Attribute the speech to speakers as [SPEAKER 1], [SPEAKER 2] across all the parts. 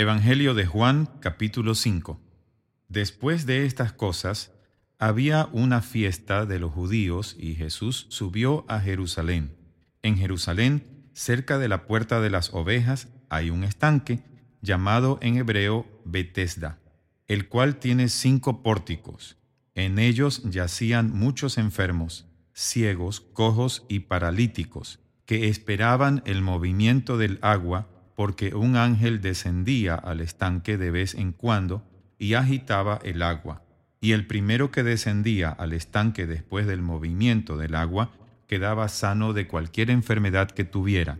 [SPEAKER 1] Evangelio de Juan capítulo 5 Después de estas cosas, había una fiesta de los judíos y Jesús subió a Jerusalén. En Jerusalén, cerca de la puerta de las ovejas, hay un estanque llamado en hebreo Betesda, el cual tiene cinco pórticos. En ellos yacían muchos enfermos, ciegos, cojos y paralíticos, que esperaban el movimiento del agua, porque un ángel descendía al estanque de vez en cuando y agitaba el agua. Y el primero que descendía al estanque después del movimiento del agua quedaba sano de cualquier enfermedad que tuviera.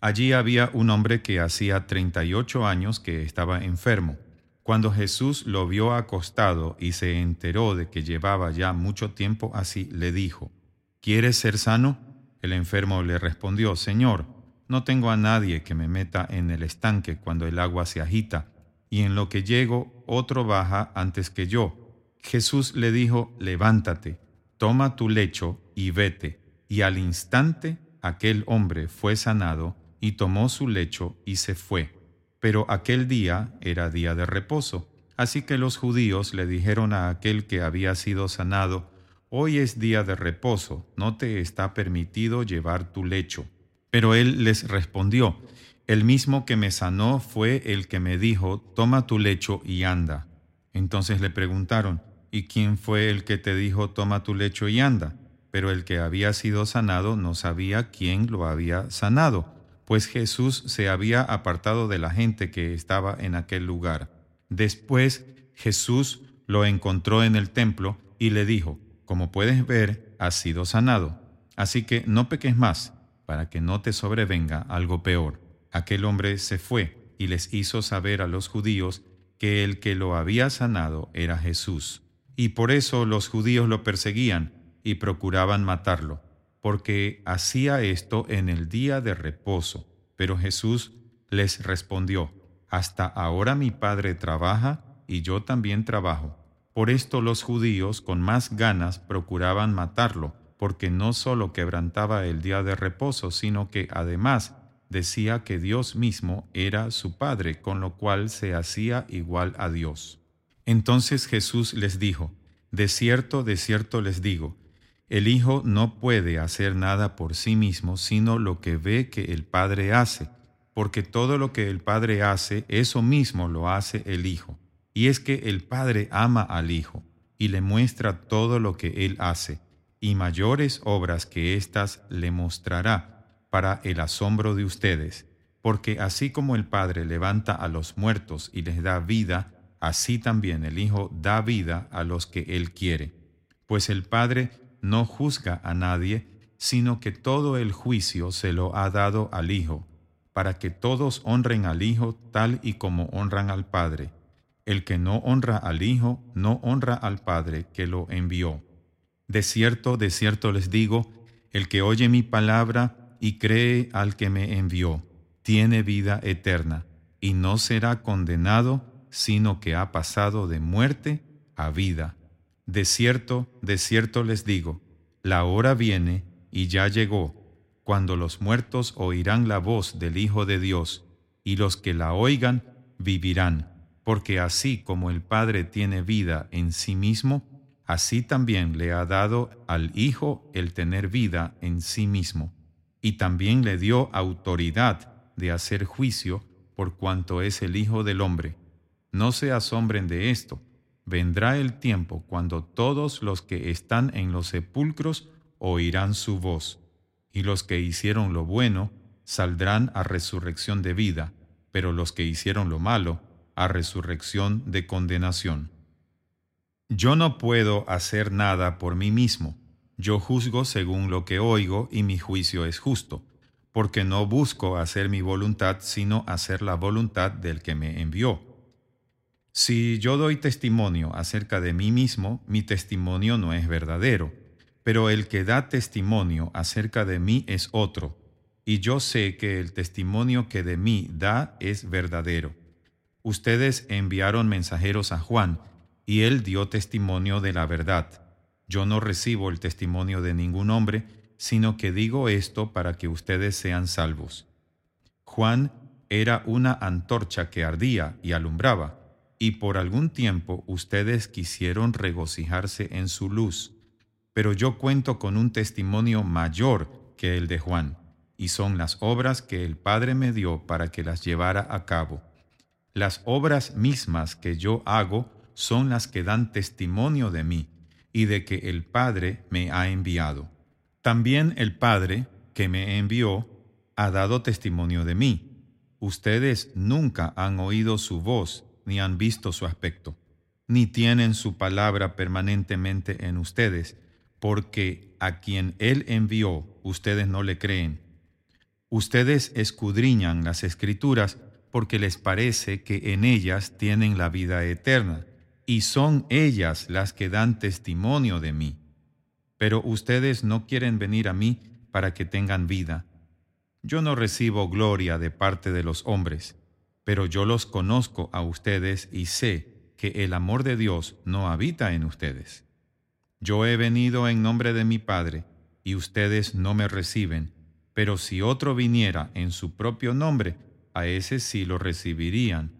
[SPEAKER 1] Allí había un hombre que hacía treinta y ocho años que estaba enfermo. Cuando Jesús lo vio acostado y se enteró de que llevaba ya mucho tiempo así, le dijo, ¿Quieres ser sano? El enfermo le respondió, Señor, no tengo a nadie que me meta en el estanque cuando el agua se agita, y en lo que llego otro baja antes que yo. Jesús le dijo, Levántate, toma tu lecho y vete. Y al instante aquel hombre fue sanado y tomó su lecho y se fue. Pero aquel día era día de reposo. Así que los judíos le dijeron a aquel que había sido sanado, Hoy es día de reposo, no te está permitido llevar tu lecho. Pero él les respondió, El mismo que me sanó fue el que me dijo, Toma tu lecho y anda. Entonces le preguntaron, ¿y quién fue el que te dijo, Toma tu lecho y anda? Pero el que había sido sanado no sabía quién lo había sanado pues Jesús se había apartado de la gente que estaba en aquel lugar. Después Jesús lo encontró en el templo y le dijo, como puedes ver, has sido sanado, así que no peques más, para que no te sobrevenga algo peor. Aquel hombre se fue y les hizo saber a los judíos que el que lo había sanado era Jesús. Y por eso los judíos lo perseguían y procuraban matarlo porque hacía esto en el día de reposo. Pero Jesús les respondió, Hasta ahora mi Padre trabaja y yo también trabajo. Por esto los judíos con más ganas procuraban matarlo, porque no solo quebrantaba el día de reposo, sino que además decía que Dios mismo era su Padre, con lo cual se hacía igual a Dios. Entonces Jesús les dijo, De cierto, de cierto les digo, el Hijo no puede hacer nada por sí mismo, sino lo que ve que el Padre hace, porque todo lo que el Padre hace, eso mismo lo hace el Hijo. Y es que el Padre ama al Hijo y le muestra todo lo que Él hace, y mayores obras que éstas le mostrará para el asombro de ustedes, porque así como el Padre levanta a los muertos y les da vida, así también el Hijo da vida a los que Él quiere. Pues el Padre no juzga a nadie, sino que todo el juicio se lo ha dado al Hijo, para que todos honren al Hijo tal y como honran al Padre. El que no honra al Hijo, no honra al Padre que lo envió. De cierto, de cierto les digo, el que oye mi palabra y cree al que me envió, tiene vida eterna, y no será condenado, sino que ha pasado de muerte a vida. De cierto, de cierto les digo, la hora viene y ya llegó, cuando los muertos oirán la voz del Hijo de Dios, y los que la oigan vivirán, porque así como el Padre tiene vida en sí mismo, así también le ha dado al Hijo el tener vida en sí mismo, y también le dio autoridad de hacer juicio por cuanto es el Hijo del Hombre. No se asombren de esto, vendrá el tiempo cuando todos los que están en los sepulcros oirán su voz, y los que hicieron lo bueno saldrán a resurrección de vida, pero los que hicieron lo malo a resurrección de condenación. Yo no puedo hacer nada por mí mismo, yo juzgo según lo que oigo y mi juicio es justo, porque no busco hacer mi voluntad, sino hacer la voluntad del que me envió. Si yo doy testimonio acerca de mí mismo, mi testimonio no es verdadero, pero el que da testimonio acerca de mí es otro, y yo sé que el testimonio que de mí da es verdadero. Ustedes enviaron mensajeros a Juan, y él dio testimonio de la verdad. Yo no recibo el testimonio de ningún hombre, sino que digo esto para que ustedes sean salvos. Juan era una antorcha que ardía y alumbraba, y por algún tiempo ustedes quisieron regocijarse en su luz. Pero yo cuento con un testimonio mayor que el de Juan, y son las obras que el Padre me dio para que las llevara a cabo. Las obras mismas que yo hago son las que dan testimonio de mí y de que el Padre me ha enviado. También el Padre que me envió ha dado testimonio de mí. Ustedes nunca han oído su voz ni han visto su aspecto, ni tienen su palabra permanentemente en ustedes, porque a quien Él envió ustedes no le creen. Ustedes escudriñan las escrituras porque les parece que en ellas tienen la vida eterna, y son ellas las que dan testimonio de mí. Pero ustedes no quieren venir a mí para que tengan vida. Yo no recibo gloria de parte de los hombres, pero yo los conozco a ustedes y sé que el amor de Dios no habita en ustedes. Yo he venido en nombre de mi Padre, y ustedes no me reciben, pero si otro viniera en su propio nombre, a ese sí lo recibirían.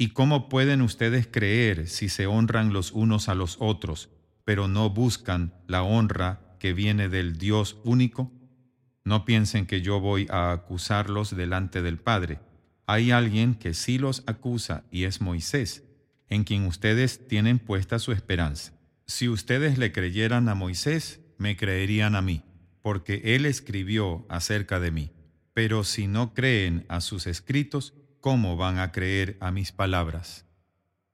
[SPEAKER 1] ¿Y cómo pueden ustedes creer si se honran los unos a los otros, pero no buscan la honra que viene del Dios único? No piensen que yo voy a acusarlos delante del Padre. Hay alguien que sí los acusa y es Moisés, en quien ustedes tienen puesta su esperanza. Si ustedes le creyeran a Moisés, me creerían a mí, porque él escribió acerca de mí. Pero si no creen a sus escritos, ¿cómo van a creer a mis palabras?